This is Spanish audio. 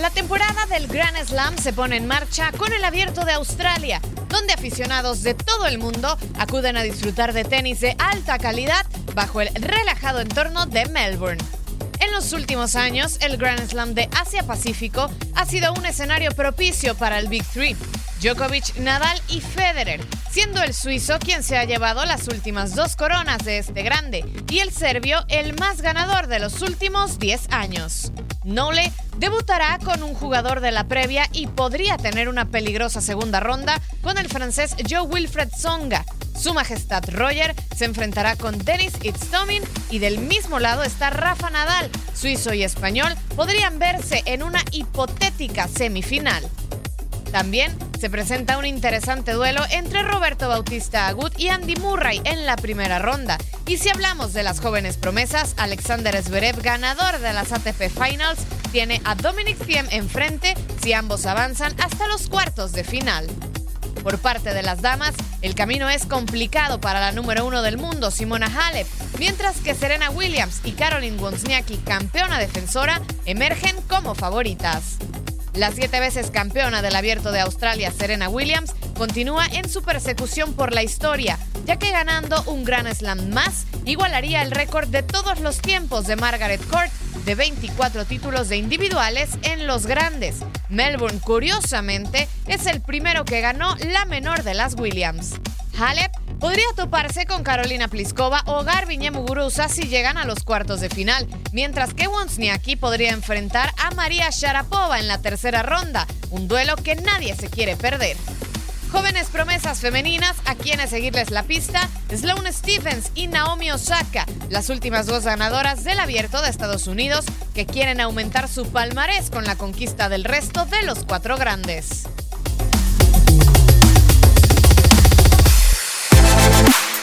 La temporada del Grand Slam se pone en marcha con el Abierto de Australia, donde aficionados de todo el mundo acuden a disfrutar de tenis de alta calidad bajo el relajado entorno de Melbourne. En los últimos años, el Grand Slam de Asia-Pacífico ha sido un escenario propicio para el Big Three, Djokovic, Nadal y Federer, siendo el suizo quien se ha llevado las últimas dos coronas de este grande y el serbio el más ganador de los últimos 10 años. Nole debutará con un jugador de la previa y podría tener una peligrosa segunda ronda con el francés Joe Wilfred Songa. Su Majestad Roger se enfrentará con Denis Istomin y del mismo lado está Rafa Nadal. Suizo y español podrían verse en una hipotética semifinal. También se presenta un interesante duelo entre Roberto Bautista Agut y Andy Murray en la primera ronda. Y si hablamos de las jóvenes promesas, Alexander Zverev, ganador de las ATP Finals, tiene a Dominic Thiem enfrente si ambos avanzan hasta los cuartos de final. Por parte de las damas, el camino es complicado para la número uno del mundo, Simona Halep, mientras que Serena Williams y Caroline Wozniacki, campeona defensora, emergen como favoritas. La siete veces campeona del Abierto de Australia, Serena Williams, continúa en su persecución por la historia, ya que ganando un Grand Slam más igualaría el récord de todos los tiempos de Margaret Court de 24 títulos de individuales en los grandes. Melbourne, curiosamente, es el primero que ganó la menor de las Williams. Halep podría toparse con Carolina Pliskova o Garbiñe Muguruza si llegan a los cuartos de final, mientras que Wozniacki podría enfrentar a María Sharapova en la tercera ronda, un duelo que nadie se quiere perder. Jóvenes promesas femeninas a quienes seguirles la pista, Sloane Stephens y Naomi Osaka, las últimas dos ganadoras del abierto de Estados Unidos, que quieren aumentar su palmarés con la conquista del resto de los cuatro grandes.